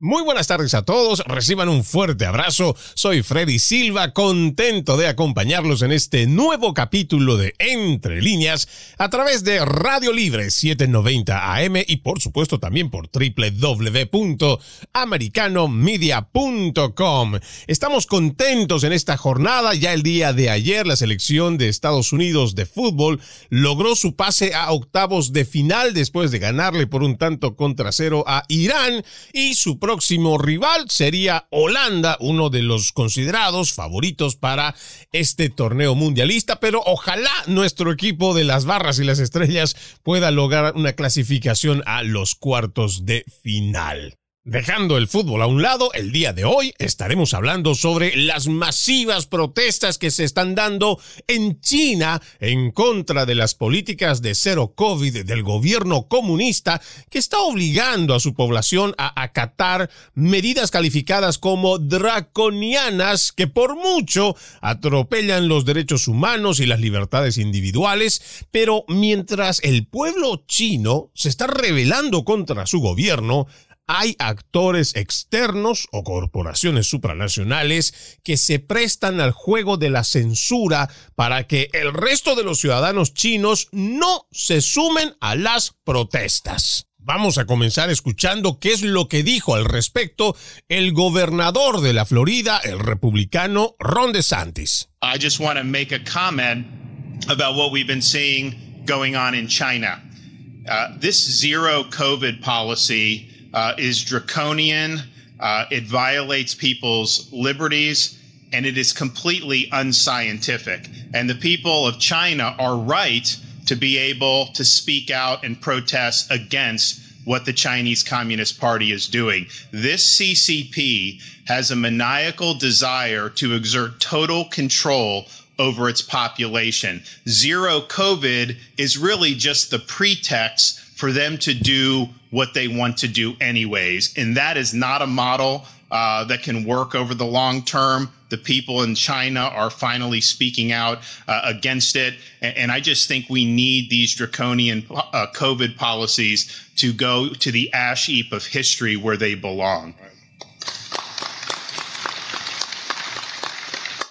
Muy buenas tardes a todos, reciban un fuerte abrazo. Soy Freddy Silva, contento de acompañarlos en este nuevo capítulo de Entre líneas a través de Radio Libre 790 AM y por supuesto también por www.americanomedia.com. Estamos contentos en esta jornada, ya el día de ayer la selección de Estados Unidos de fútbol logró su pase a octavos de final después de ganarle por un tanto contra cero a Irán y su próximo rival sería Holanda, uno de los considerados favoritos para este torneo mundialista, pero ojalá nuestro equipo de las barras y las estrellas pueda lograr una clasificación a los cuartos de final. Dejando el fútbol a un lado, el día de hoy estaremos hablando sobre las masivas protestas que se están dando en China en contra de las políticas de cero COVID del gobierno comunista que está obligando a su población a acatar medidas calificadas como draconianas que por mucho atropellan los derechos humanos y las libertades individuales, pero mientras el pueblo chino se está rebelando contra su gobierno, hay actores externos o corporaciones supranacionales que se prestan al juego de la censura para que el resto de los ciudadanos chinos no se sumen a las protestas. Vamos a comenzar escuchando qué es lo que dijo al respecto el gobernador de la Florida, el republicano Ron DeSantis. I just want to make a comment about what we've been seeing going on in China. Uh, this zero COVID policy uh, is draconian. Uh, it violates people's liberties and it is completely unscientific. And the people of China are right to be able to speak out and protest against what the Chinese Communist Party is doing. This CCP has a maniacal desire to exert total control over its population. Zero COVID is really just the pretext for them to do what they want to do anyways. And that is not a model uh, that can work over the long term. The people in China are finally speaking out uh, against it. And, and, I just think we need these draconian uh, COVID policies to go to the ash heap of history where they belong.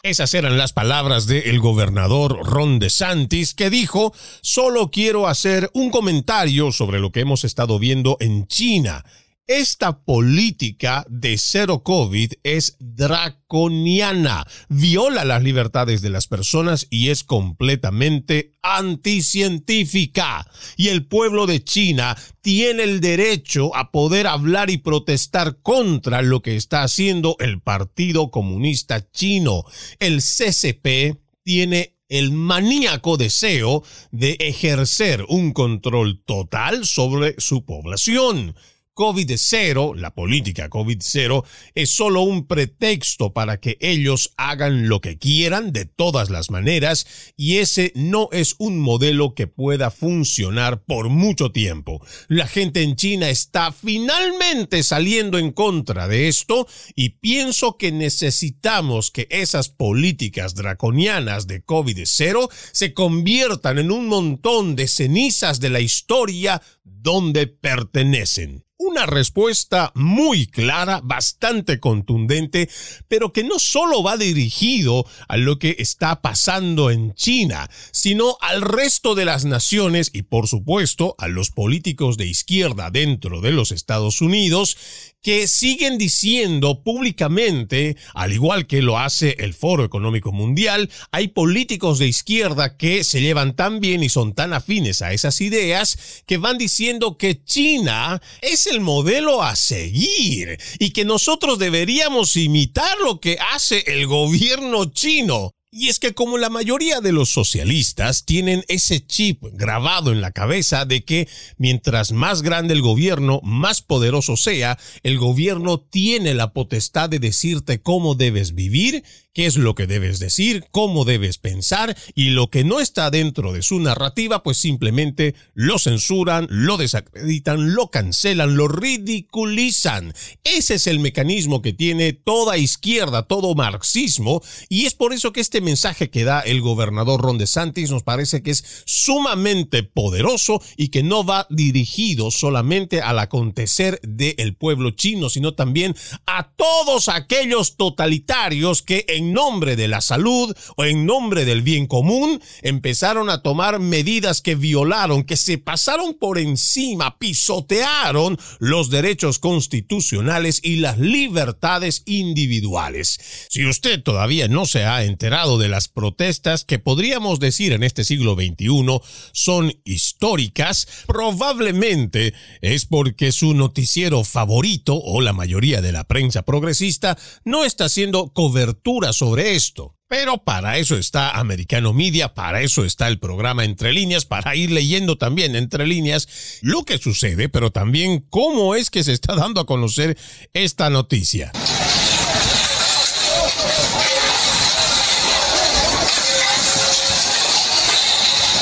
Esas eran las palabras del gobernador Ron DeSantis que dijo, solo quiero hacer un comentario sobre lo que hemos estado viendo en China. Esta política de cero COVID es draconiana, viola las libertades de las personas y es completamente anticientífica. Y el pueblo de China tiene el derecho a poder hablar y protestar contra lo que está haciendo el Partido Comunista Chino. El CCP tiene el maníaco deseo de ejercer un control total sobre su población. COVID-0, la política COVID-0, es solo un pretexto para que ellos hagan lo que quieran de todas las maneras y ese no es un modelo que pueda funcionar por mucho tiempo. La gente en China está finalmente saliendo en contra de esto y pienso que necesitamos que esas políticas draconianas de COVID-0 se conviertan en un montón de cenizas de la historia donde pertenecen. Una respuesta muy clara, bastante contundente, pero que no solo va dirigido a lo que está pasando en China, sino al resto de las naciones y por supuesto a los políticos de izquierda dentro de los Estados Unidos que siguen diciendo públicamente, al igual que lo hace el Foro Económico Mundial, hay políticos de izquierda que se llevan tan bien y son tan afines a esas ideas que van diciendo que China es el modelo a seguir y que nosotros deberíamos imitar lo que hace el gobierno chino. Y es que como la mayoría de los socialistas tienen ese chip grabado en la cabeza de que mientras más grande el gobierno, más poderoso sea, el gobierno tiene la potestad de decirte cómo debes vivir, qué es lo que debes decir, cómo debes pensar y lo que no está dentro de su narrativa, pues simplemente lo censuran, lo desacreditan, lo cancelan, lo ridiculizan. Ese es el mecanismo que tiene toda izquierda, todo marxismo, y es por eso que este mensaje que da el gobernador Ron DeSantis nos parece que es sumamente poderoso y que no va dirigido solamente al acontecer del pueblo chino, sino también a todos aquellos totalitarios que en nombre de la salud o en nombre del bien común, empezaron a tomar medidas que violaron, que se pasaron por encima, pisotearon los derechos constitucionales y las libertades individuales. Si usted todavía no se ha enterado de las protestas que podríamos decir en este siglo XXI son históricas, probablemente es porque su noticiero favorito o la mayoría de la prensa progresista no está haciendo cobertura sobre esto. Pero para eso está Americano Media, para eso está el programa Entre líneas, para ir leyendo también entre líneas lo que sucede, pero también cómo es que se está dando a conocer esta noticia.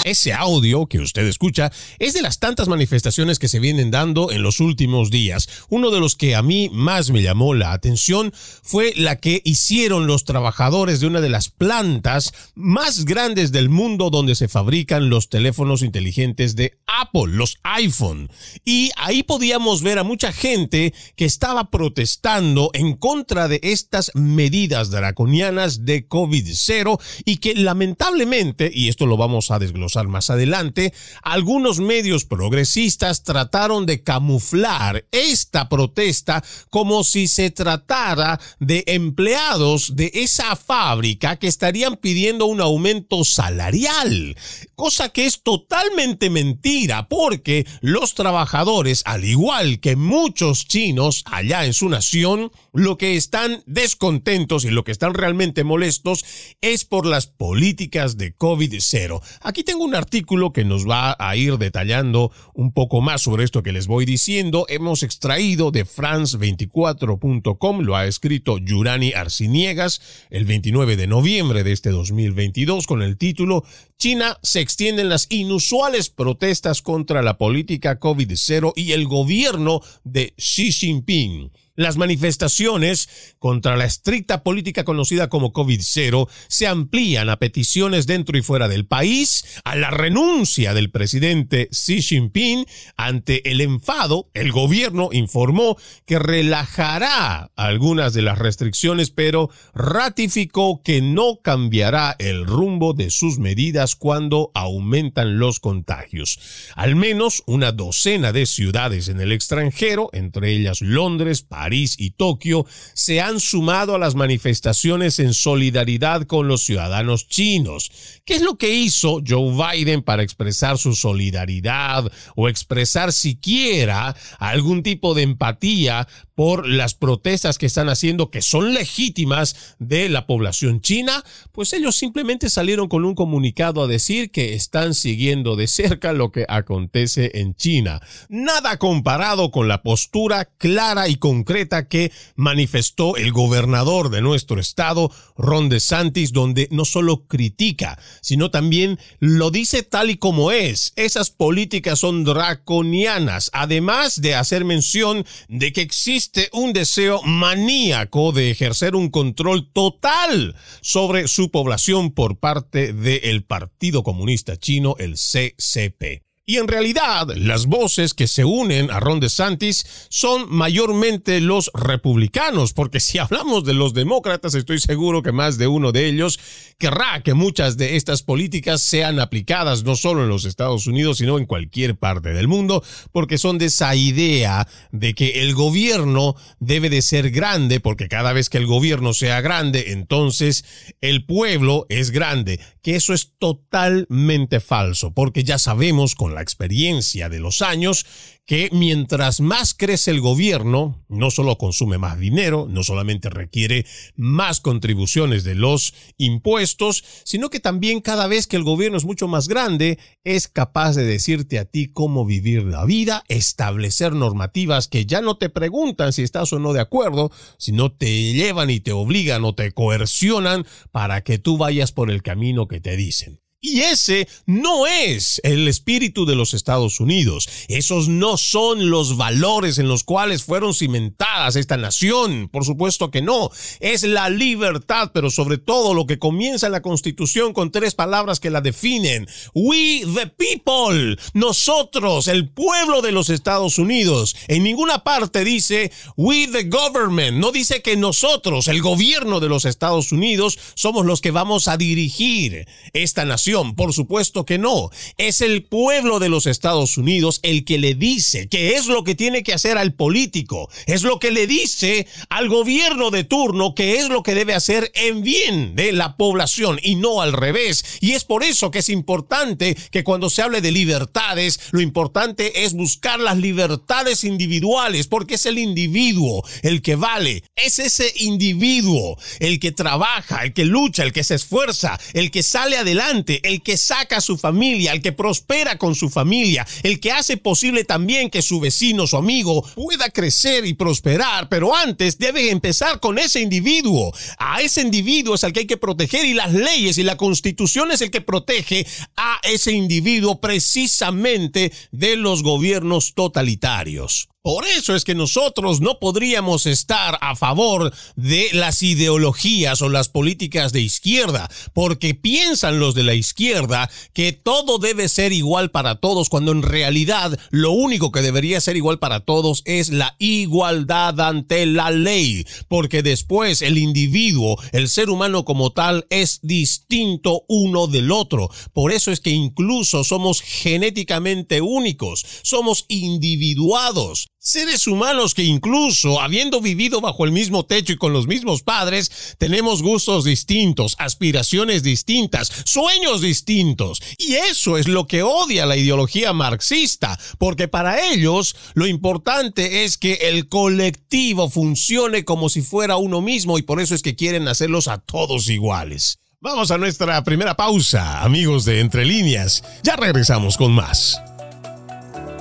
Ese audio que usted escucha es de las tantas manifestaciones que se vienen dando en los últimos días. Uno de los que a mí más me llamó la atención fue la que hicieron los trabajadores de una de las plantas más grandes del mundo donde se fabrican los teléfonos inteligentes de Apple, los iPhone. Y ahí podíamos ver a mucha gente que estaba protestando en contra de estas medidas draconianas de COVID-0 y que lamentablemente, y esto lo vamos a desglosar más adelante, algunos medios progresistas trataron de camuflar esta protesta como si se tratara de empleados de esa fábrica que estarían pidiendo un aumento salarial, cosa que es totalmente mentira porque los trabajadores, al igual que muchos chinos allá en su nación, lo que están descontentos y lo que están realmente molestos es por las políticas de COVID-0. Aquí tengo un artículo que nos va a ir detallando un poco más sobre esto que les voy diciendo. Hemos extraído de france24.com, lo ha escrito Yurani Arciniegas el 29 de noviembre de este 2022 con el título China se extienden las inusuales protestas contra la política COVID-0 y el gobierno de Xi Jinping. Las manifestaciones contra la estricta política conocida como COVID-0 se amplían a peticiones dentro y fuera del país, a la renuncia del presidente Xi Jinping ante el enfado. El gobierno informó que relajará algunas de las restricciones, pero ratificó que no cambiará el rumbo de sus medidas cuando aumentan los contagios. Al menos una docena de ciudades en el extranjero, entre ellas Londres, París, París y Tokio se han sumado a las manifestaciones en solidaridad con los ciudadanos chinos. ¿Qué es lo que hizo Joe Biden para expresar su solidaridad o expresar siquiera algún tipo de empatía por las protestas que están haciendo, que son legítimas de la población china, pues ellos simplemente salieron con un comunicado a decir que están siguiendo de cerca lo que acontece en China. Nada comparado con la postura clara y concreta que manifestó el gobernador de nuestro estado, Ron DeSantis, donde no solo critica, sino también lo dice tal y como es. Esas políticas son draconianas, además de hacer mención de que existe un deseo maníaco de ejercer un control total sobre su población por parte del Partido Comunista Chino, el CCP. Y en realidad, las voces que se unen a Ron DeSantis son mayormente los republicanos, porque si hablamos de los demócratas, estoy seguro que más de uno de ellos querrá que muchas de estas políticas sean aplicadas no solo en los Estados Unidos, sino en cualquier parte del mundo, porque son de esa idea de que el gobierno debe de ser grande, porque cada vez que el gobierno sea grande, entonces el pueblo es grande, que eso es totalmente falso, porque ya sabemos con la experiencia de los años que mientras más crece el gobierno, no solo consume más dinero, no solamente requiere más contribuciones de los impuestos, sino que también cada vez que el gobierno es mucho más grande, es capaz de decirte a ti cómo vivir la vida, establecer normativas que ya no te preguntan si estás o no de acuerdo, sino te llevan y te obligan o te coercionan para que tú vayas por el camino que te dicen. Y ese no es el espíritu de los Estados Unidos. Esos no son los valores en los cuales fueron cimentadas esta nación. Por supuesto que no. Es la libertad, pero sobre todo lo que comienza en la Constitución con tres palabras que la definen. We the people. Nosotros, el pueblo de los Estados Unidos. En ninguna parte dice we the government. No dice que nosotros, el gobierno de los Estados Unidos, somos los que vamos a dirigir esta nación por supuesto que no. Es el pueblo de los Estados Unidos el que le dice qué es lo que tiene que hacer al político. Es lo que le dice al gobierno de turno que es lo que debe hacer en bien de la población y no al revés. Y es por eso que es importante que cuando se hable de libertades, lo importante es buscar las libertades individuales, porque es el individuo el que vale. Es ese individuo el que trabaja, el que lucha, el que se esfuerza, el que sale adelante, el que saca a su familia, el que prospera con su familia, el que hace posible también que su vecino, su amigo, pueda crecer y prosperar, pero antes debe empezar con ese individuo. A ese individuo es al que hay que proteger y las leyes y la constitución es el que protege a ese individuo precisamente de los gobiernos totalitarios. Por eso es que nosotros no podríamos estar a favor de las ideologías o las políticas de izquierda, porque piensan los de la izquierda que todo debe ser igual para todos, cuando en realidad lo único que debería ser igual para todos es la igualdad ante la ley, porque después el individuo, el ser humano como tal, es distinto uno del otro. Por eso es que incluso somos genéticamente únicos, somos individuados. Seres humanos que incluso habiendo vivido bajo el mismo techo y con los mismos padres, tenemos gustos distintos, aspiraciones distintas, sueños distintos. Y eso es lo que odia la ideología marxista, porque para ellos lo importante es que el colectivo funcione como si fuera uno mismo y por eso es que quieren hacerlos a todos iguales. Vamos a nuestra primera pausa, amigos de Entre Líneas. Ya regresamos con más.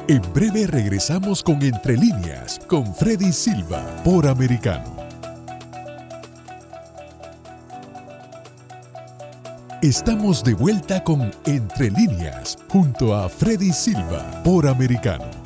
En breve regresamos con Entre líneas con Freddy Silva por Americano. Estamos de vuelta con Entre líneas junto a Freddy Silva por Americano.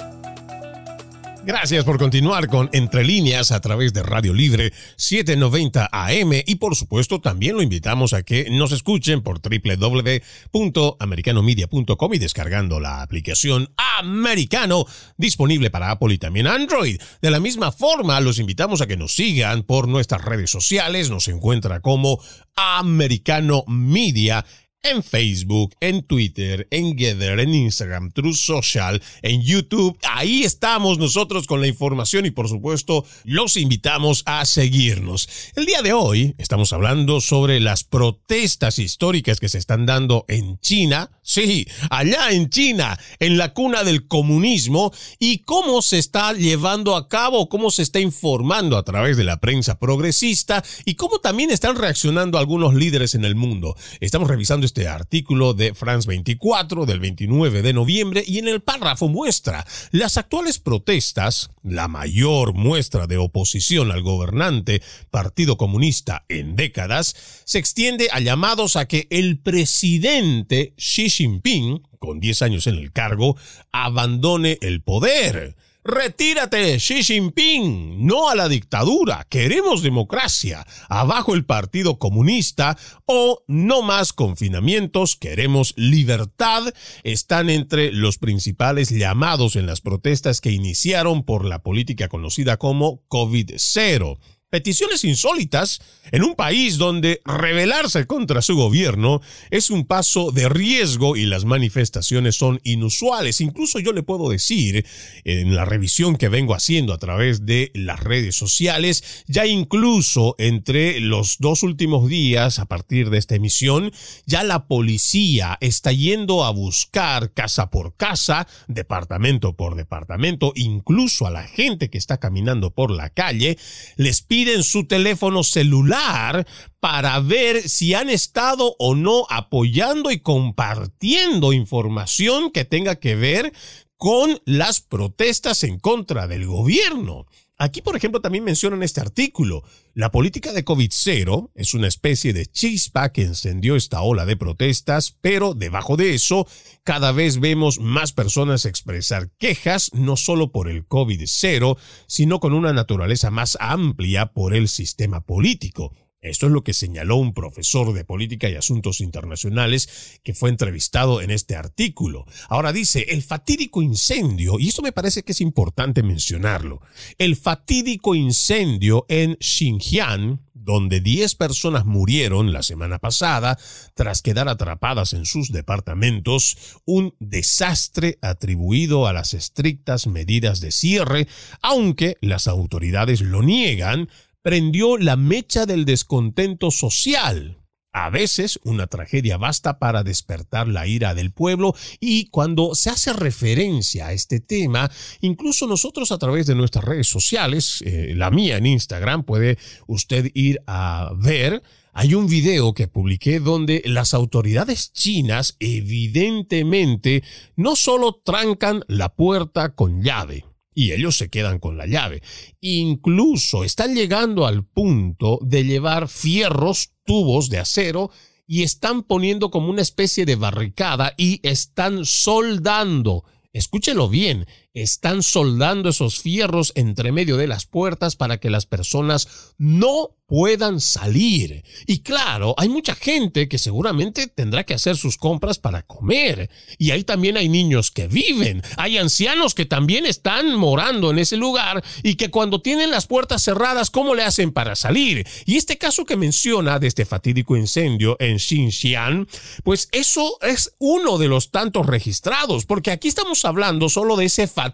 Gracias por continuar con Entre líneas a través de Radio Libre 790 AM y por supuesto también lo invitamos a que nos escuchen por www.americanomedia.com y descargando la aplicación Americano disponible para Apple y también Android. De la misma forma, los invitamos a que nos sigan por nuestras redes sociales, nos encuentra como Americano Media en Facebook, en Twitter, en Gather, en Instagram, True Social, en YouTube. Ahí estamos nosotros con la información y por supuesto los invitamos a seguirnos. El día de hoy estamos hablando sobre las protestas históricas que se están dando en China. Sí, allá en China, en la cuna del comunismo y cómo se está llevando a cabo, cómo se está informando a través de la prensa progresista y cómo también están reaccionando algunos líderes en el mundo. Estamos revisando este artículo de France 24 del 29 de noviembre y en el párrafo muestra las actuales protestas, la mayor muestra de oposición al gobernante Partido Comunista en décadas, se extiende a llamados a que el presidente Xi Jinping, con 10 años en el cargo, abandone el poder. Retírate, Xi Jinping. No a la dictadura. Queremos democracia. Abajo el Partido Comunista o no más confinamientos. Queremos libertad. Están entre los principales llamados en las protestas que iniciaron por la política conocida como COVID-0. Peticiones insólitas en un país donde rebelarse contra su gobierno es un paso de riesgo y las manifestaciones son inusuales. Incluso yo le puedo decir, en la revisión que vengo haciendo a través de las redes sociales, ya incluso entre los dos últimos días, a partir de esta emisión, ya la policía está yendo a buscar casa por casa, departamento por departamento, incluso a la gente que está caminando por la calle, les pide piden su teléfono celular para ver si han estado o no apoyando y compartiendo información que tenga que ver con las protestas en contra del gobierno. Aquí, por ejemplo, también mencionan este artículo. La política de COVID-0 es una especie de chispa que encendió esta ola de protestas, pero debajo de eso, cada vez vemos más personas expresar quejas, no solo por el COVID-0, sino con una naturaleza más amplia por el sistema político. Esto es lo que señaló un profesor de política y asuntos internacionales que fue entrevistado en este artículo. Ahora dice, el fatídico incendio, y esto me parece que es importante mencionarlo, el fatídico incendio en Xinjiang, donde 10 personas murieron la semana pasada tras quedar atrapadas en sus departamentos, un desastre atribuido a las estrictas medidas de cierre, aunque las autoridades lo niegan, prendió la mecha del descontento social. A veces una tragedia basta para despertar la ira del pueblo y cuando se hace referencia a este tema, incluso nosotros a través de nuestras redes sociales, eh, la mía en Instagram, puede usted ir a ver, hay un video que publiqué donde las autoridades chinas evidentemente no solo trancan la puerta con llave, y ellos se quedan con la llave. Incluso están llegando al punto de llevar fierros, tubos de acero y están poniendo como una especie de barricada y están soldando. Escúchelo bien, están soldando esos fierros entre medio de las puertas para que las personas no puedan salir. Y claro, hay mucha gente que seguramente tendrá que hacer sus compras para comer. Y ahí también hay niños que viven. Hay ancianos que también están morando en ese lugar y que cuando tienen las puertas cerradas, ¿cómo le hacen para salir? Y este caso que menciona de este fatídico incendio en Xinjiang, pues eso es uno de los tantos registrados, porque aquí estamos hablando solo de ese fatídico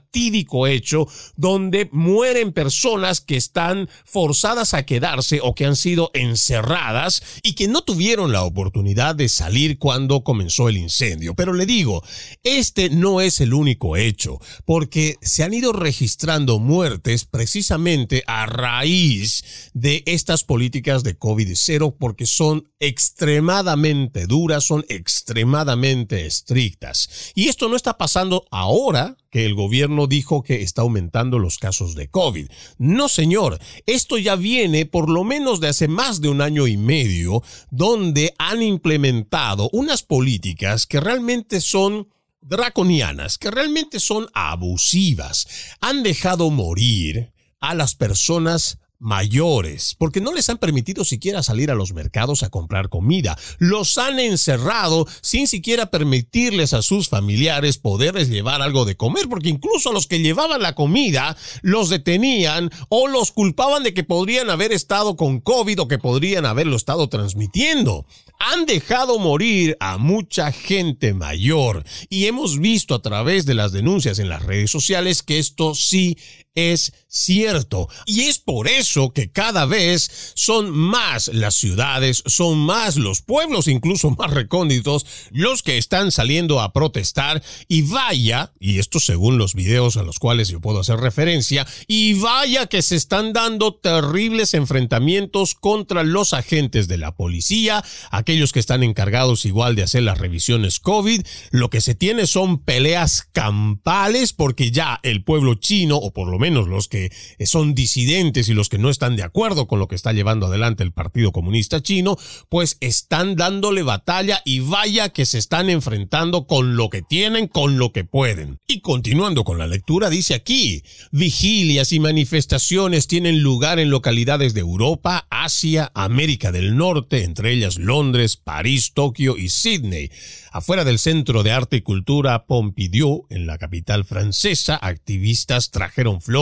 hecho donde mueren personas que están forzadas a quedarse o que han sido encerradas y que no tuvieron la oportunidad de salir cuando comenzó el incendio. Pero le digo, este no es el único hecho, porque se han ido registrando muertes precisamente a raíz de estas políticas de COVID-0 porque son extremadamente duras, son extremadamente estrictas. Y esto no está pasando ahora que el gobierno dijo que está aumentando los casos de COVID. No, señor, esto ya viene por lo menos de hace más de un año y medio, donde han implementado unas políticas que realmente son draconianas, que realmente son abusivas. Han dejado morir a las personas mayores, porque no les han permitido siquiera salir a los mercados a comprar comida. Los han encerrado sin siquiera permitirles a sus familiares poderles llevar algo de comer, porque incluso a los que llevaban la comida los detenían o los culpaban de que podrían haber estado con COVID o que podrían haberlo estado transmitiendo han dejado morir a mucha gente mayor y hemos visto a través de las denuncias en las redes sociales que esto sí es cierto. Y es por eso que cada vez son más las ciudades, son más los pueblos, incluso más recónditos, los que están saliendo a protestar. Y vaya, y esto según los videos a los cuales yo puedo hacer referencia, y vaya que se están dando terribles enfrentamientos contra los agentes de la policía, aquellos que están encargados igual de hacer las revisiones COVID. Lo que se tiene son peleas campales porque ya el pueblo chino, o por lo menos los que eh, son disidentes y los que no están de acuerdo con lo que está llevando adelante el Partido Comunista Chino, pues están dándole batalla y vaya que se están enfrentando con lo que tienen, con lo que pueden. Y continuando con la lectura, dice aquí, vigilias y manifestaciones tienen lugar en localidades de Europa, Asia, América del Norte, entre ellas Londres, París, Tokio y Sydney. Afuera del Centro de Arte y Cultura Pompidou, en la capital francesa, activistas trajeron flores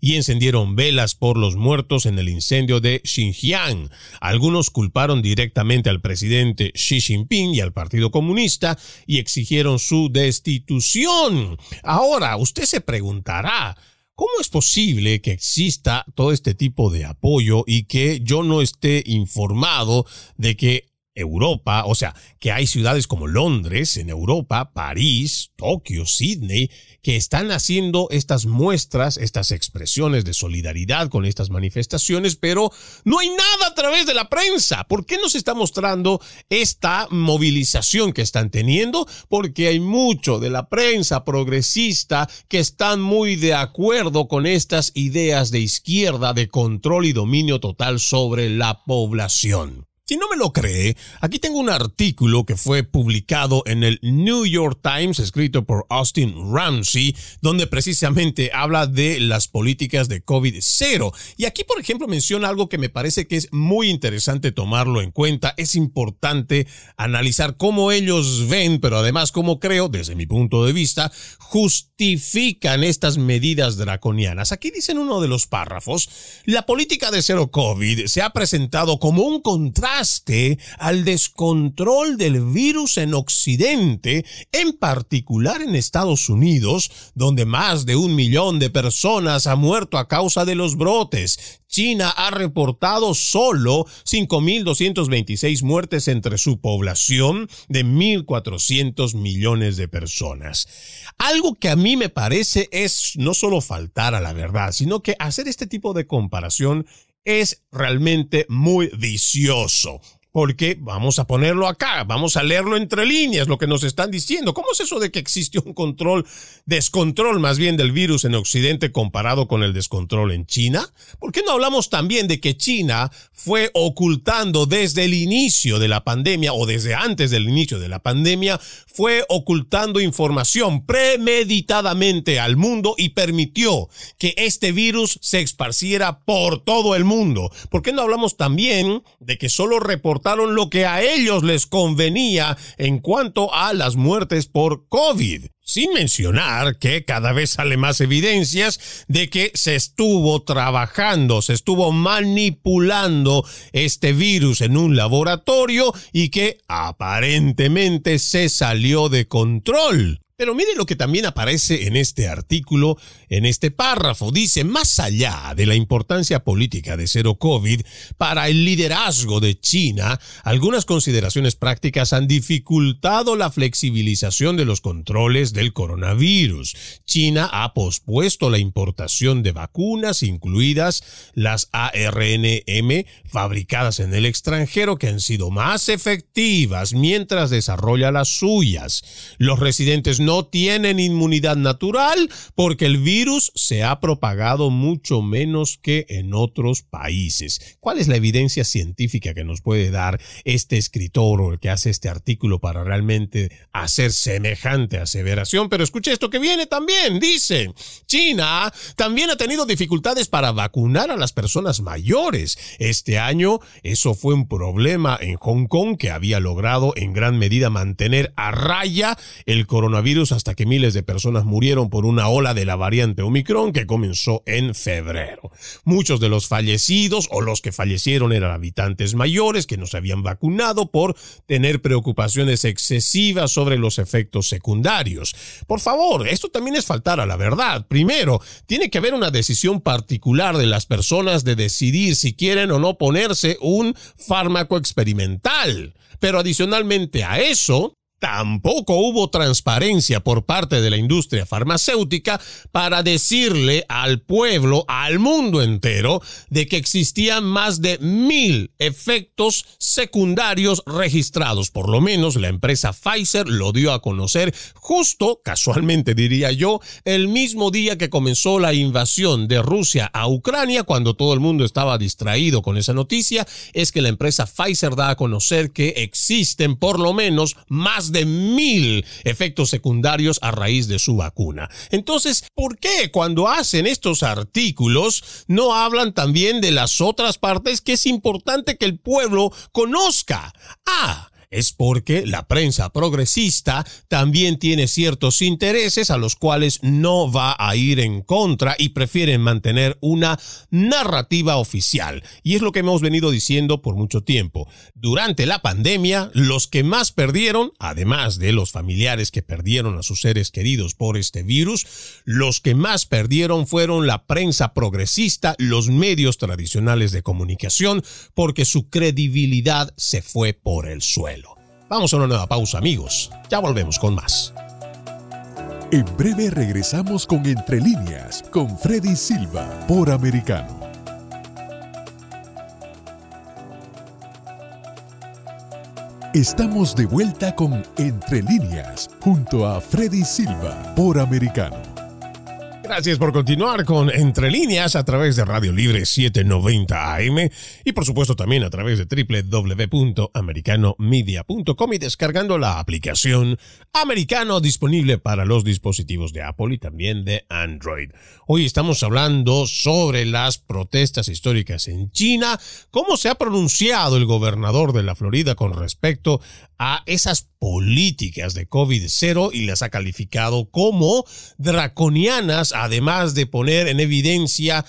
y encendieron velas por los muertos en el incendio de Xinjiang. Algunos culparon directamente al presidente Xi Jinping y al Partido Comunista y exigieron su destitución. Ahora, usted se preguntará, ¿Cómo es posible que exista todo este tipo de apoyo y que yo no esté informado de que Europa, o sea, que hay ciudades como Londres en Europa, París, Tokio, Sydney, que están haciendo estas muestras, estas expresiones de solidaridad con estas manifestaciones, pero no hay nada a través de la prensa. ¿Por qué no se está mostrando esta movilización que están teniendo? Porque hay mucho de la prensa progresista que están muy de acuerdo con estas ideas de izquierda de control y dominio total sobre la población. Si no me lo cree, aquí tengo un artículo que fue publicado en el New York Times, escrito por Austin Ramsey, donde precisamente habla de las políticas de COVID-0. Y aquí, por ejemplo, menciona algo que me parece que es muy interesante tomarlo en cuenta. Es importante analizar cómo ellos ven, pero además cómo creo, desde mi punto de vista, justifican estas medidas draconianas. Aquí dicen uno de los párrafos, la política de cero COVID se ha presentado como un contrato al descontrol del virus en Occidente, en particular en Estados Unidos, donde más de un millón de personas ha muerto a causa de los brotes. China ha reportado solo 5.226 muertes entre su población de 1.400 millones de personas. Algo que a mí me parece es no solo faltar a la verdad, sino que hacer este tipo de comparación es realmente muy vicioso porque vamos a ponerlo acá, vamos a leerlo entre líneas, lo que nos están diciendo. ¿Cómo es eso de que existe un control, descontrol más bien del virus en Occidente comparado con el descontrol en China? ¿Por qué no hablamos también de que China fue ocultando desde el inicio de la pandemia o desde antes del inicio de la pandemia, fue ocultando información premeditadamente al mundo y permitió que este virus se esparciera por todo el mundo? ¿Por qué no hablamos también de que solo lo que a ellos les convenía en cuanto a las muertes por COVID. Sin mencionar que cada vez sale más evidencias de que se estuvo trabajando, se estuvo manipulando este virus en un laboratorio y que aparentemente se salió de control. Pero mire lo que también aparece en este artículo, en este párrafo. Dice, más allá de la importancia política de cero COVID para el liderazgo de China, algunas consideraciones prácticas han dificultado la flexibilización de los controles del coronavirus. China ha pospuesto la importación de vacunas, incluidas las ARNM fabricadas en el extranjero, que han sido más efectivas mientras desarrolla las suyas. Los residentes no no tienen inmunidad natural porque el virus se ha propagado mucho menos que en otros países. ¿Cuál es la evidencia científica que nos puede dar este escritor o el que hace este artículo para realmente hacer semejante aseveración? Pero escuche esto que viene también. Dice, China también ha tenido dificultades para vacunar a las personas mayores. Este año eso fue un problema en Hong Kong que había logrado en gran medida mantener a raya el coronavirus hasta que miles de personas murieron por una ola de la variante Omicron que comenzó en febrero. Muchos de los fallecidos o los que fallecieron eran habitantes mayores que no se habían vacunado por tener preocupaciones excesivas sobre los efectos secundarios. Por favor, esto también es faltar a la verdad. Primero, tiene que haber una decisión particular de las personas de decidir si quieren o no ponerse un fármaco experimental. Pero adicionalmente a eso, Tampoco hubo transparencia por parte de la industria farmacéutica para decirle al pueblo, al mundo entero, de que existían más de mil efectos secundarios registrados. Por lo menos la empresa Pfizer lo dio a conocer justo, casualmente diría yo, el mismo día que comenzó la invasión de Rusia a Ucrania, cuando todo el mundo estaba distraído con esa noticia, es que la empresa Pfizer da a conocer que existen por lo menos más de mil efectos secundarios a raíz de su vacuna. Entonces, ¿por qué cuando hacen estos artículos no hablan también de las otras partes que es importante que el pueblo conozca? Ah, es porque la prensa progresista también tiene ciertos intereses a los cuales no va a ir en contra y prefieren mantener una narrativa oficial. Y es lo que hemos venido diciendo por mucho tiempo. Durante la pandemia, los que más perdieron, además de los familiares que perdieron a sus seres queridos por este virus, los que más perdieron fueron la prensa progresista, los medios tradicionales de comunicación, porque su credibilidad se fue por el suelo. Vamos a una nueva pausa amigos, ya volvemos con más. En breve regresamos con Entre líneas con Freddy Silva por Americano. Estamos de vuelta con Entre líneas junto a Freddy Silva por Americano. Gracias por continuar con Entre Líneas a través de Radio Libre 790 AM y por supuesto también a través de www.americanomedia.com y descargando la aplicación Americano disponible para los dispositivos de Apple y también de Android. Hoy estamos hablando sobre las protestas históricas en China, cómo se ha pronunciado el gobernador de la Florida con respecto a esas políticas de COVID-0 y las ha calificado como draconianas, además de poner en evidencia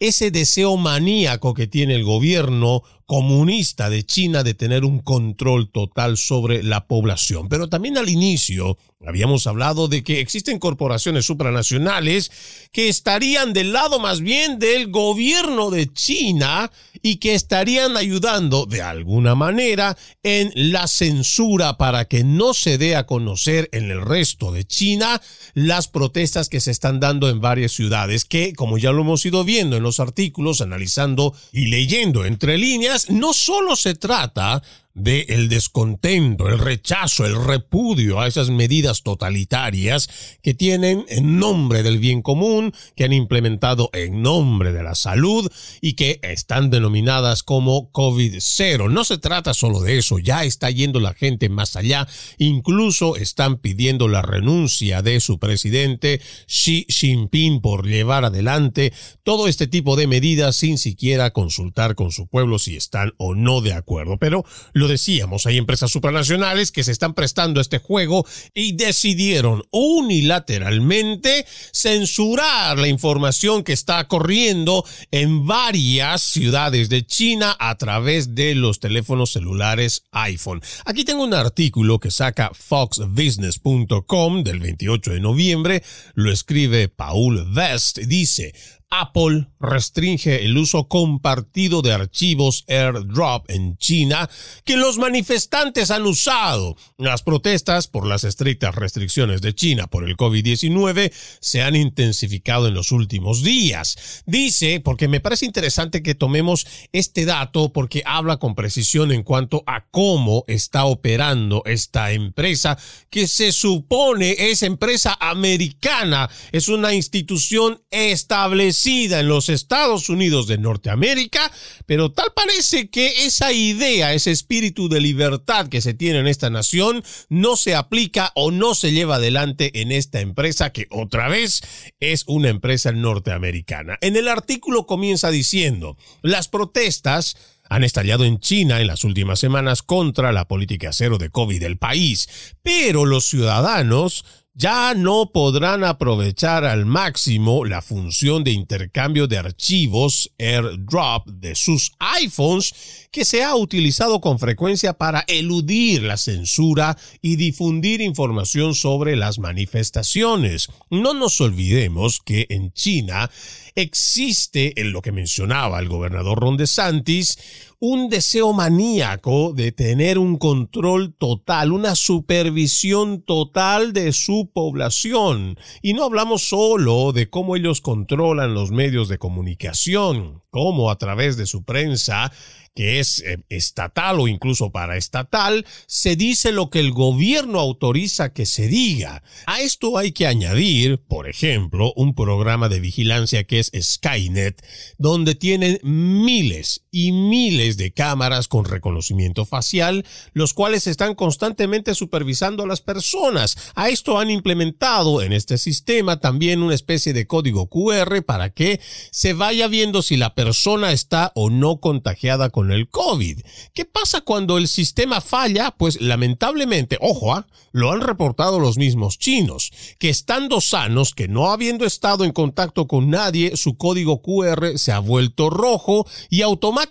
ese deseo maníaco que tiene el gobierno comunista de China de tener un control total sobre la población. Pero también al inicio habíamos hablado de que existen corporaciones supranacionales que estarían del lado más bien del gobierno de China y que estarían ayudando de alguna manera en la censura para que no se dé a conocer en el resto de China las protestas que se están dando en varias ciudades que, como ya lo hemos ido viendo en los artículos, analizando y leyendo entre líneas, no solo se trata de el descontento, el rechazo, el repudio a esas medidas totalitarias que tienen en nombre del bien común, que han implementado en nombre de la salud y que están denominadas como COVID-0. No se trata solo de eso, ya está yendo la gente más allá, incluso están pidiendo la renuncia de su presidente Xi Jinping por llevar adelante todo este tipo de medidas sin siquiera consultar con su pueblo si están o no de acuerdo. Pero decíamos, hay empresas supranacionales que se están prestando este juego y decidieron unilateralmente censurar la información que está corriendo en varias ciudades de China a través de los teléfonos celulares iPhone. Aquí tengo un artículo que saca foxbusiness.com del 28 de noviembre, lo escribe Paul West, dice, Apple restringe el uso compartido de archivos AirDrop en China que los manifestantes han usado. Las protestas por las estrictas restricciones de China por el COVID-19 se han intensificado en los últimos días. Dice, porque me parece interesante que tomemos este dato porque habla con precisión en cuanto a cómo está operando esta empresa que se supone es empresa americana, es una institución establecida en los Estados Unidos de Norteamérica, pero tal parece que esa idea, ese espíritu de libertad que se tiene en esta nación, no se aplica o no se lleva adelante en esta empresa que otra vez es una empresa norteamericana. En el artículo comienza diciendo, las protestas han estallado en China en las últimas semanas contra la política cero de COVID del país, pero los ciudadanos ya no podrán aprovechar al máximo la función de intercambio de archivos AirDrop de sus iPhones que se ha utilizado con frecuencia para eludir la censura y difundir información sobre las manifestaciones. No nos olvidemos que en China existe, en lo que mencionaba el gobernador Ron DeSantis, un deseo maníaco de tener un control total, una supervisión total de su población. Y no hablamos solo de cómo ellos controlan los medios de comunicación, cómo a través de su prensa que es eh, estatal o incluso paraestatal, se dice lo que el gobierno autoriza que se diga. A esto hay que añadir, por ejemplo, un programa de vigilancia que es Skynet, donde tienen miles y miles de cámaras con reconocimiento facial, los cuales están constantemente supervisando a las personas. A esto han implementado en este sistema también una especie de código QR para que se vaya viendo si la persona está o no contagiada con el COVID. ¿Qué pasa cuando el sistema falla? Pues lamentablemente, ojo, ¿ah? lo han reportado los mismos chinos, que estando sanos, que no habiendo estado en contacto con nadie, su código QR se ha vuelto rojo y automáticamente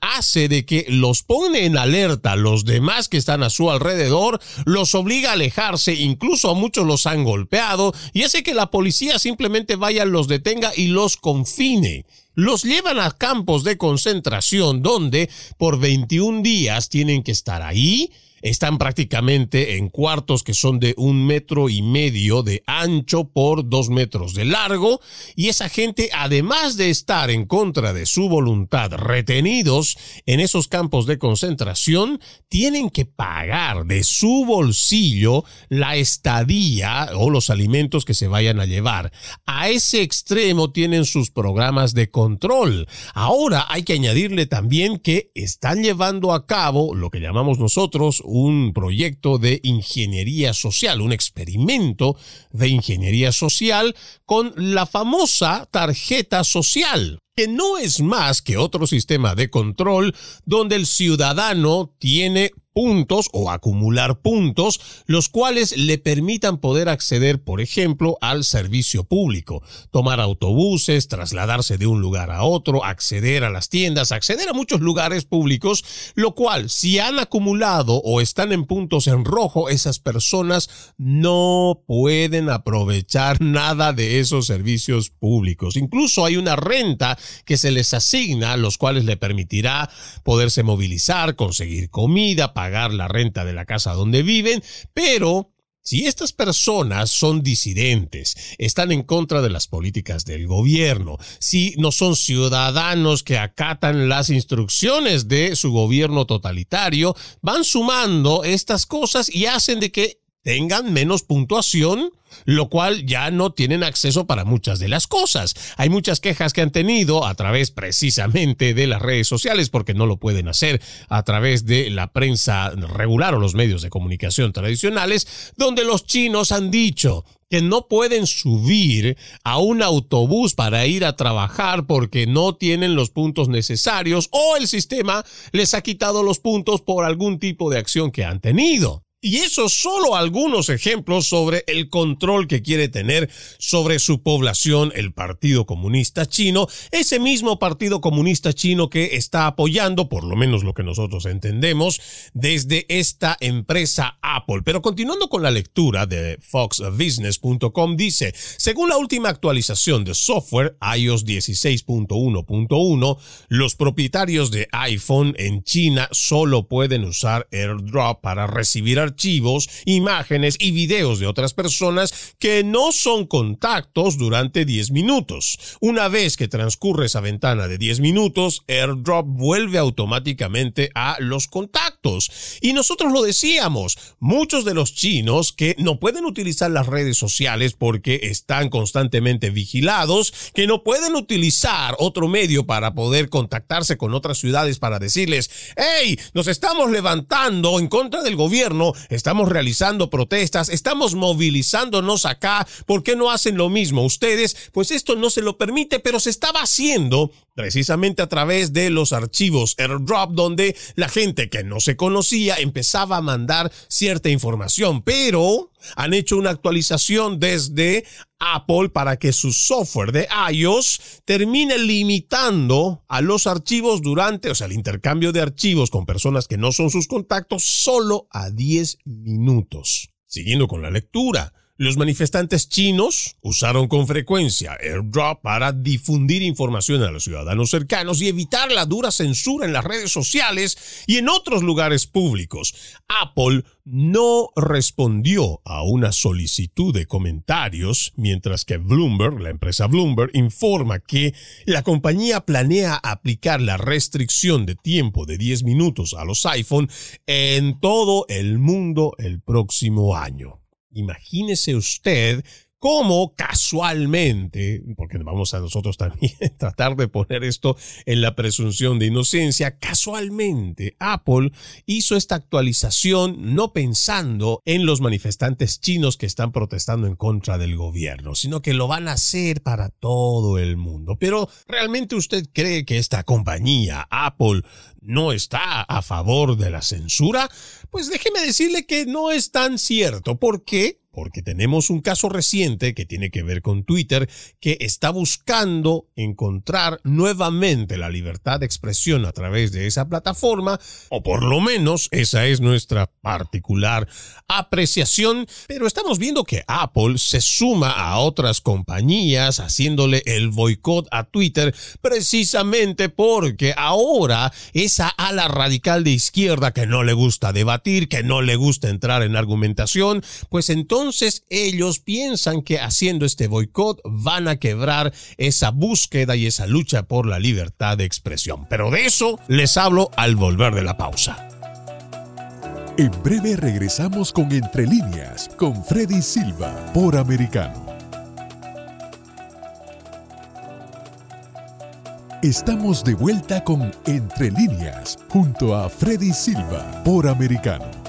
hace de que los pone en alerta los demás que están a su alrededor, los obliga a alejarse, incluso a muchos los han golpeado y hace que la policía simplemente vaya, los detenga y los confine. Los llevan a campos de concentración donde por 21 días tienen que estar ahí están prácticamente en cuartos que son de un metro y medio de ancho por dos metros de largo y esa gente además de estar en contra de su voluntad retenidos en esos campos de concentración tienen que pagar de su bolsillo la estadía o los alimentos que se vayan a llevar. A ese extremo tienen sus programas de control. Ahora hay que añadirle también que están llevando a cabo lo que llamamos nosotros un proyecto de ingeniería social, un experimento de ingeniería social con la famosa tarjeta social que no es más que otro sistema de control donde el ciudadano tiene puntos o acumular puntos, los cuales le permitan poder acceder, por ejemplo, al servicio público, tomar autobuses, trasladarse de un lugar a otro, acceder a las tiendas, acceder a muchos lugares públicos, lo cual, si han acumulado o están en puntos en rojo, esas personas no pueden aprovechar nada de esos servicios públicos. Incluso hay una renta que se les asigna, los cuales le permitirá poderse movilizar, conseguir comida, pagar la renta de la casa donde viven, pero si estas personas son disidentes, están en contra de las políticas del gobierno, si no son ciudadanos que acatan las instrucciones de su gobierno totalitario, van sumando estas cosas y hacen de que tengan menos puntuación lo cual ya no tienen acceso para muchas de las cosas. Hay muchas quejas que han tenido a través precisamente de las redes sociales porque no lo pueden hacer a través de la prensa regular o los medios de comunicación tradicionales, donde los chinos han dicho que no pueden subir a un autobús para ir a trabajar porque no tienen los puntos necesarios o el sistema les ha quitado los puntos por algún tipo de acción que han tenido. Y eso solo algunos ejemplos sobre el control que quiere tener sobre su población el Partido Comunista Chino, ese mismo Partido Comunista Chino que está apoyando, por lo menos lo que nosotros entendemos, desde esta empresa Apple. Pero continuando con la lectura de foxbusiness.com dice, según la última actualización de software iOS 16.1.1, los propietarios de iPhone en China solo pueden usar AirDrop para recibir archivos, imágenes y videos de otras personas que no son contactos durante 10 minutos. Una vez que transcurre esa ventana de 10 minutos, AirDrop vuelve automáticamente a los contactos. Y nosotros lo decíamos, muchos de los chinos que no pueden utilizar las redes sociales porque están constantemente vigilados, que no pueden utilizar otro medio para poder contactarse con otras ciudades para decirles, hey, nos estamos levantando en contra del gobierno estamos realizando protestas, estamos movilizándonos acá, ¿por qué no hacen lo mismo ustedes? Pues esto no se lo permite, pero se estaba haciendo precisamente a través de los archivos AirDrop, donde la gente que no se conocía empezaba a mandar cierta información, pero han hecho una actualización desde Apple para que su software de iOS termine limitando a los archivos durante, o sea, el intercambio de archivos con personas que no son sus contactos solo a 10 minutos. Siguiendo con la lectura, los manifestantes chinos usaron con frecuencia airdrop para difundir información a los ciudadanos cercanos y evitar la dura censura en las redes sociales y en otros lugares públicos. Apple no respondió a una solicitud de comentarios, mientras que Bloomberg, la empresa Bloomberg, informa que la compañía planea aplicar la restricción de tiempo de 10 minutos a los iPhone en todo el mundo el próximo año. Imagínese usted como casualmente, porque vamos a nosotros también tratar de poner esto en la presunción de inocencia, casualmente Apple hizo esta actualización no pensando en los manifestantes chinos que están protestando en contra del gobierno, sino que lo van a hacer para todo el mundo. Pero ¿realmente usted cree que esta compañía, Apple, no está a favor de la censura? Pues déjeme decirle que no es tan cierto. ¿Por qué? Porque tenemos un caso reciente que tiene que ver con Twitter que está buscando encontrar nuevamente la libertad de expresión a través de esa plataforma, o por lo menos esa es nuestra particular apreciación, pero estamos viendo que Apple se suma a otras compañías haciéndole el boicot a Twitter precisamente porque ahora esa ala radical de izquierda que no le gusta debatir, que no le gusta entrar en argumentación, pues entonces entonces ellos piensan que haciendo este boicot van a quebrar esa búsqueda y esa lucha por la libertad de expresión. Pero de eso les hablo al volver de la pausa. En breve regresamos con Entre líneas con Freddy Silva por Americano. Estamos de vuelta con Entre líneas junto a Freddy Silva por Americano.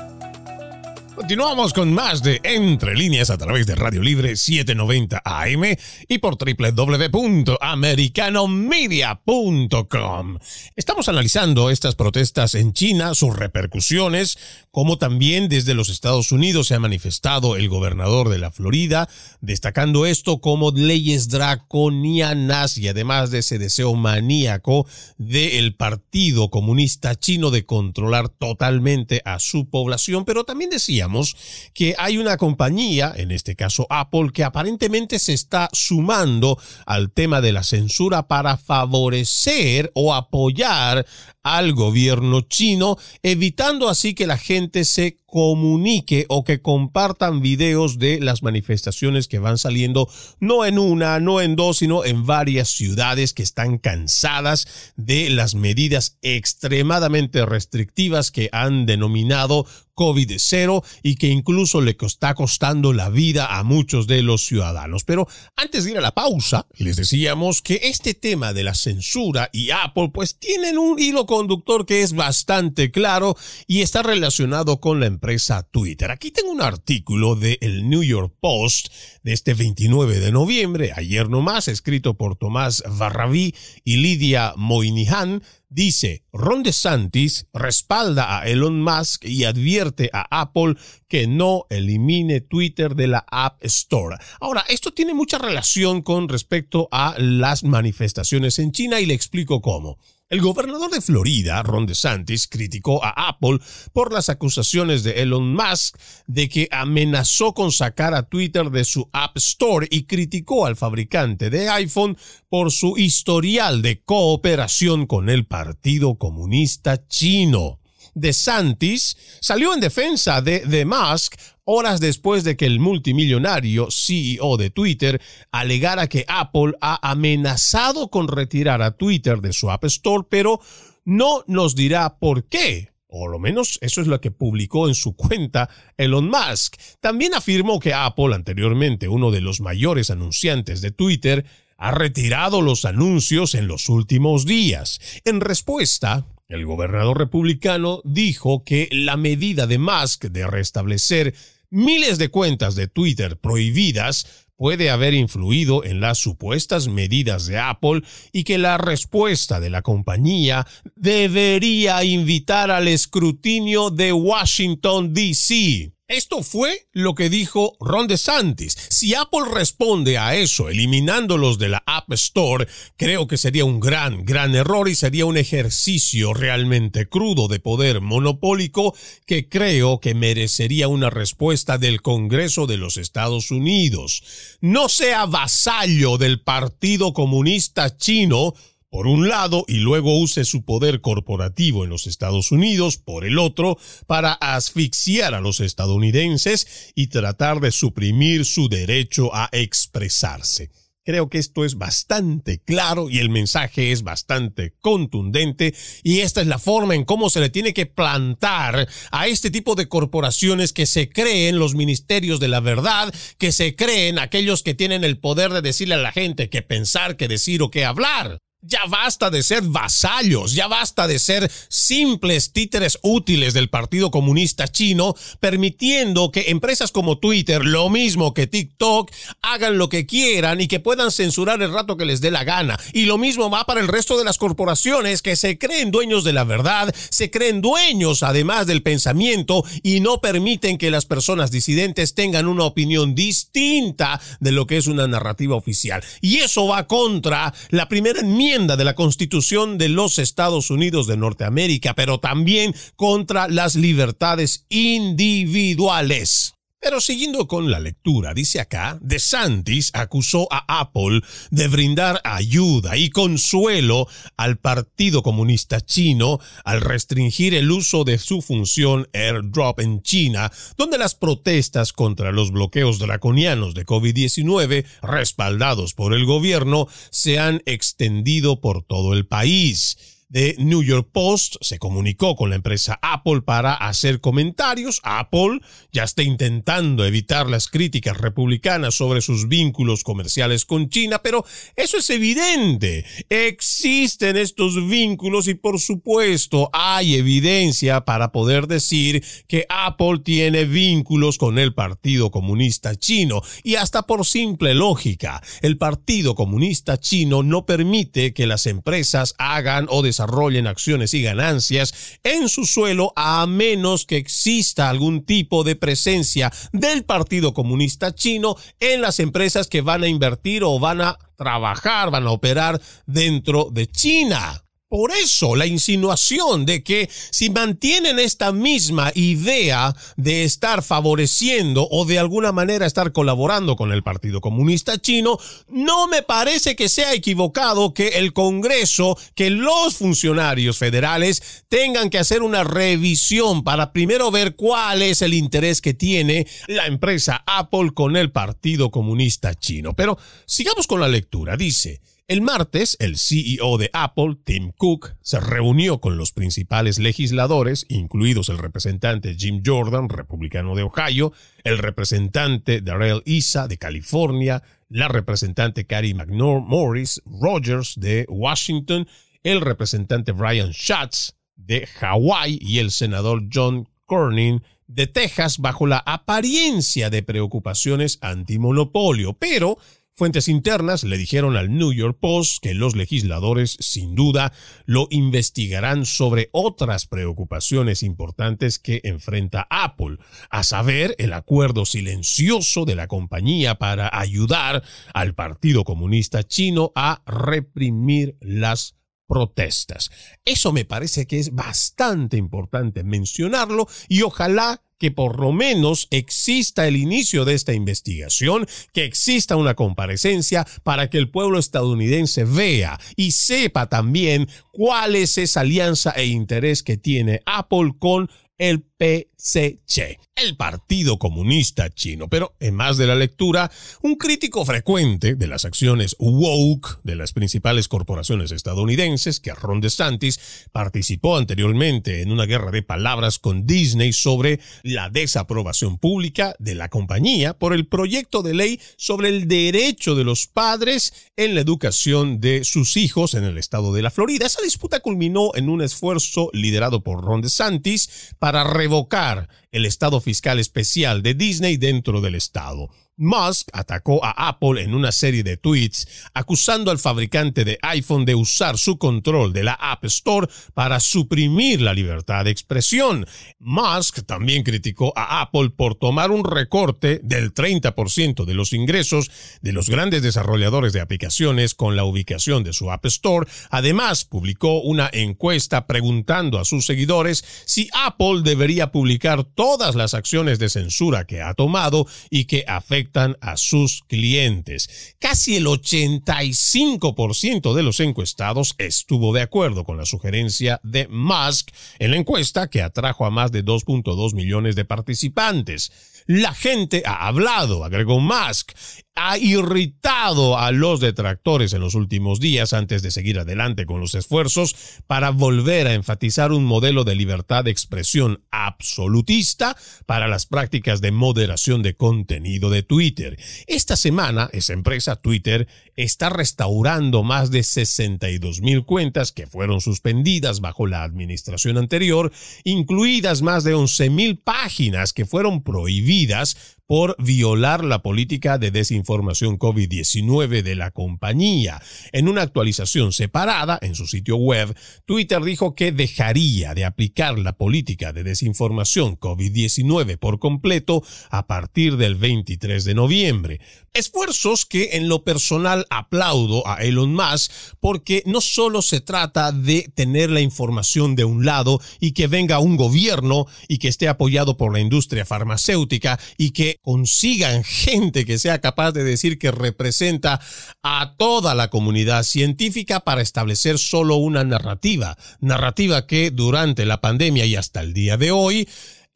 Continuamos con más de Entre líneas a través de Radio Libre 790 AM y por www.americanomedia.com. Estamos analizando estas protestas en China, sus repercusiones, como también desde los Estados Unidos se ha manifestado el gobernador de la Florida, destacando esto como leyes draconianas y además de ese deseo maníaco del Partido Comunista Chino de controlar totalmente a su población, pero también decíamos que hay una compañía, en este caso Apple, que aparentemente se está sumando al tema de la censura para favorecer o apoyar al gobierno chino, evitando así que la gente se comunique o que compartan videos de las manifestaciones que van saliendo, no en una, no en dos, sino en varias ciudades que están cansadas de las medidas extremadamente restrictivas que han denominado COVID-0 y que incluso le está costando la vida a muchos de los ciudadanos. Pero antes de ir a la pausa, les decíamos que este tema de la censura y Apple pues tienen un hilo conductor que es bastante claro y está relacionado con la empresa Twitter. Aquí tengo un artículo de el New York Post de este 29 de noviembre, ayer nomás, escrito por Tomás Barrabí y Lidia Moynihan, Dice, Ron DeSantis respalda a Elon Musk y advierte a Apple que no elimine Twitter de la App Store. Ahora, esto tiene mucha relación con respecto a las manifestaciones en China y le explico cómo. El gobernador de Florida, Ron DeSantis, criticó a Apple por las acusaciones de Elon Musk de que amenazó con sacar a Twitter de su App Store y criticó al fabricante de iPhone por su historial de cooperación con el Partido Comunista Chino. DeSantis salió en defensa de, de Musk horas después de que el multimillonario CEO de Twitter alegara que Apple ha amenazado con retirar a Twitter de su App Store, pero no nos dirá por qué. O lo menos eso es lo que publicó en su cuenta Elon Musk. También afirmó que Apple, anteriormente uno de los mayores anunciantes de Twitter, ha retirado los anuncios en los últimos días. En respuesta, el gobernador republicano dijo que la medida de Musk de restablecer miles de cuentas de Twitter prohibidas puede haber influido en las supuestas medidas de Apple y que la respuesta de la compañía debería invitar al escrutinio de Washington, D.C. Esto fue lo que dijo Ron DeSantis. Si Apple responde a eso eliminándolos de la App Store, creo que sería un gran, gran error y sería un ejercicio realmente crudo de poder monopólico que creo que merecería una respuesta del Congreso de los Estados Unidos. No sea vasallo del Partido Comunista Chino por un lado y luego use su poder corporativo en los Estados Unidos por el otro para asfixiar a los estadounidenses y tratar de suprimir su derecho a expresarse. Creo que esto es bastante claro y el mensaje es bastante contundente y esta es la forma en cómo se le tiene que plantar a este tipo de corporaciones que se creen los ministerios de la verdad, que se creen aquellos que tienen el poder de decirle a la gente qué pensar, qué decir o qué hablar. Ya basta de ser vasallos, ya basta de ser simples títeres útiles del Partido Comunista Chino, permitiendo que empresas como Twitter, lo mismo que TikTok, hagan lo que quieran y que puedan censurar el rato que les dé la gana. Y lo mismo va para el resto de las corporaciones que se creen dueños de la verdad, se creen dueños además del pensamiento y no permiten que las personas disidentes tengan una opinión distinta de lo que es una narrativa oficial. Y eso va contra la primera enmienda de la Constitución de los Estados Unidos de Norteamérica, pero también contra las libertades individuales. Pero siguiendo con la lectura, dice acá, DeSantis acusó a Apple de brindar ayuda y consuelo al Partido Comunista Chino al restringir el uso de su función airdrop en China, donde las protestas contra los bloqueos draconianos de COVID-19, respaldados por el gobierno, se han extendido por todo el país de New York Post se comunicó con la empresa Apple para hacer comentarios. Apple ya está intentando evitar las críticas republicanas sobre sus vínculos comerciales con China, pero eso es evidente. Existen estos vínculos y por supuesto hay evidencia para poder decir que Apple tiene vínculos con el Partido Comunista Chino y hasta por simple lógica, el Partido Comunista Chino no permite que las empresas hagan o desarrollen desarrollen acciones y ganancias en su suelo a menos que exista algún tipo de presencia del Partido Comunista Chino en las empresas que van a invertir o van a trabajar, van a operar dentro de China. Por eso la insinuación de que si mantienen esta misma idea de estar favoreciendo o de alguna manera estar colaborando con el Partido Comunista Chino, no me parece que sea equivocado que el Congreso, que los funcionarios federales tengan que hacer una revisión para primero ver cuál es el interés que tiene la empresa Apple con el Partido Comunista Chino. Pero sigamos con la lectura. Dice, el martes, el CEO de Apple, Tim Cook, se reunió con los principales legisladores, incluidos el representante Jim Jordan, republicano de Ohio, el representante Darrell Issa de California, la representante Carrie McNorris Rogers de Washington, el representante Brian Schatz de Hawái y el senador John Cornyn de Texas bajo la apariencia de preocupaciones antimonopolio, pero Fuentes internas le dijeron al New York Post que los legisladores sin duda lo investigarán sobre otras preocupaciones importantes que enfrenta Apple, a saber el acuerdo silencioso de la compañía para ayudar al Partido Comunista Chino a reprimir las protestas. Eso me parece que es bastante importante mencionarlo y ojalá que por lo menos exista el inicio de esta investigación, que exista una comparecencia para que el pueblo estadounidense vea y sepa también cuál es esa alianza e interés que tiene Apple con el PCC, el Partido Comunista Chino. Pero en más de la lectura, un crítico frecuente de las acciones woke de las principales corporaciones estadounidenses, que Ron DeSantis participó anteriormente en una guerra de palabras con Disney sobre la desaprobación pública de la compañía por el proyecto de ley sobre el derecho de los padres en la educación de sus hijos en el estado de la Florida. Esa disputa culminó en un esfuerzo liderado por Ron DeSantis para revocar el estado fiscal especial de Disney dentro del estado. Musk atacó a Apple en una serie de tweets acusando al fabricante de iPhone de usar su control de la App Store para suprimir la libertad de expresión. Musk también criticó a Apple por tomar un recorte del 30% de los ingresos de los grandes desarrolladores de aplicaciones con la ubicación de su App Store. Además, publicó una encuesta preguntando a sus seguidores si Apple debería publicar todas las acciones de censura que ha tomado y que afectan a sus clientes. Casi el 85% de los encuestados estuvo de acuerdo con la sugerencia de Musk en la encuesta que atrajo a más de 2.2 millones de participantes. La gente ha hablado, agregó Musk, ha irritado a los detractores en los últimos días antes de seguir adelante con los esfuerzos para volver a enfatizar un modelo de libertad de expresión absolutista para las prácticas de moderación de contenido de Twitter. Esta semana, esa empresa Twitter está restaurando más de 62 mil cuentas que fueron suspendidas bajo la administración anterior, incluidas más de 11 mil páginas que fueron prohibidas por violar la política de desinformación COVID-19 de la compañía. En una actualización separada en su sitio web, Twitter dijo que dejaría de aplicar la política de desinformación COVID-19 por completo a partir del 23 de noviembre. Esfuerzos que en lo personal aplaudo a Elon Musk porque no solo se trata de tener la información de un lado y que venga un gobierno y que esté apoyado por la industria farmacéutica y que consigan gente que sea capaz de decir que representa a toda la comunidad científica para establecer solo una narrativa, narrativa que durante la pandemia y hasta el día de hoy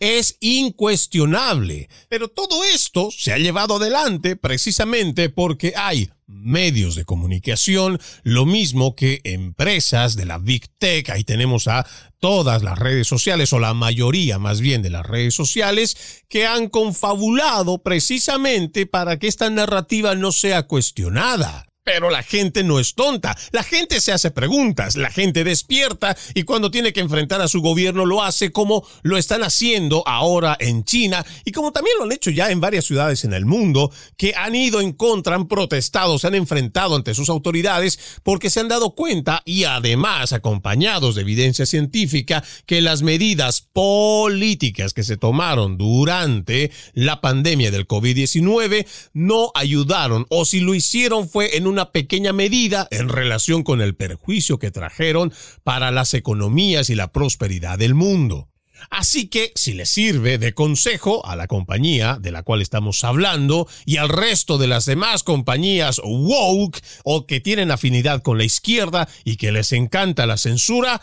es incuestionable. Pero todo esto se ha llevado adelante precisamente porque hay medios de comunicación, lo mismo que empresas de la Big Tech, ahí tenemos a todas las redes sociales o la mayoría más bien de las redes sociales que han confabulado precisamente para que esta narrativa no sea cuestionada. Pero la gente no es tonta, la gente se hace preguntas, la gente despierta y cuando tiene que enfrentar a su gobierno lo hace como lo están haciendo ahora en China y como también lo han hecho ya en varias ciudades en el mundo que han ido en contra, han protestado, se han enfrentado ante sus autoridades porque se han dado cuenta y además acompañados de evidencia científica que las medidas políticas que se tomaron durante la pandemia del COVID-19 no ayudaron o si lo hicieron fue en un una pequeña medida en relación con el perjuicio que trajeron para las economías y la prosperidad del mundo. Así que, si le sirve de consejo a la compañía de la cual estamos hablando y al resto de las demás compañías woke o que tienen afinidad con la izquierda y que les encanta la censura,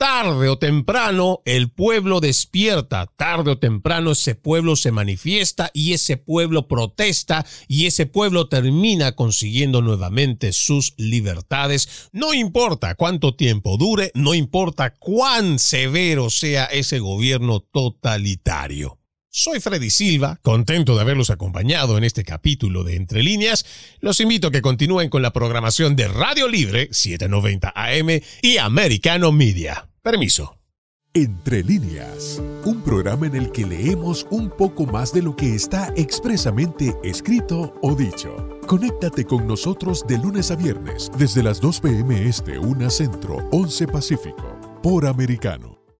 Tarde o temprano el pueblo despierta, tarde o temprano ese pueblo se manifiesta y ese pueblo protesta y ese pueblo termina consiguiendo nuevamente sus libertades. No importa cuánto tiempo dure, no importa cuán severo sea ese gobierno totalitario. Soy Freddy Silva, contento de haberlos acompañado en este capítulo de Entre Líneas. Los invito a que continúen con la programación de Radio Libre 790 AM y Americano Media. Permiso. Entre líneas, un programa en el que leemos un poco más de lo que está expresamente escrito o dicho. Conéctate con nosotros de lunes a viernes desde las 2 p.m. Este, 1 Centro, 11 Pacífico, por Americano.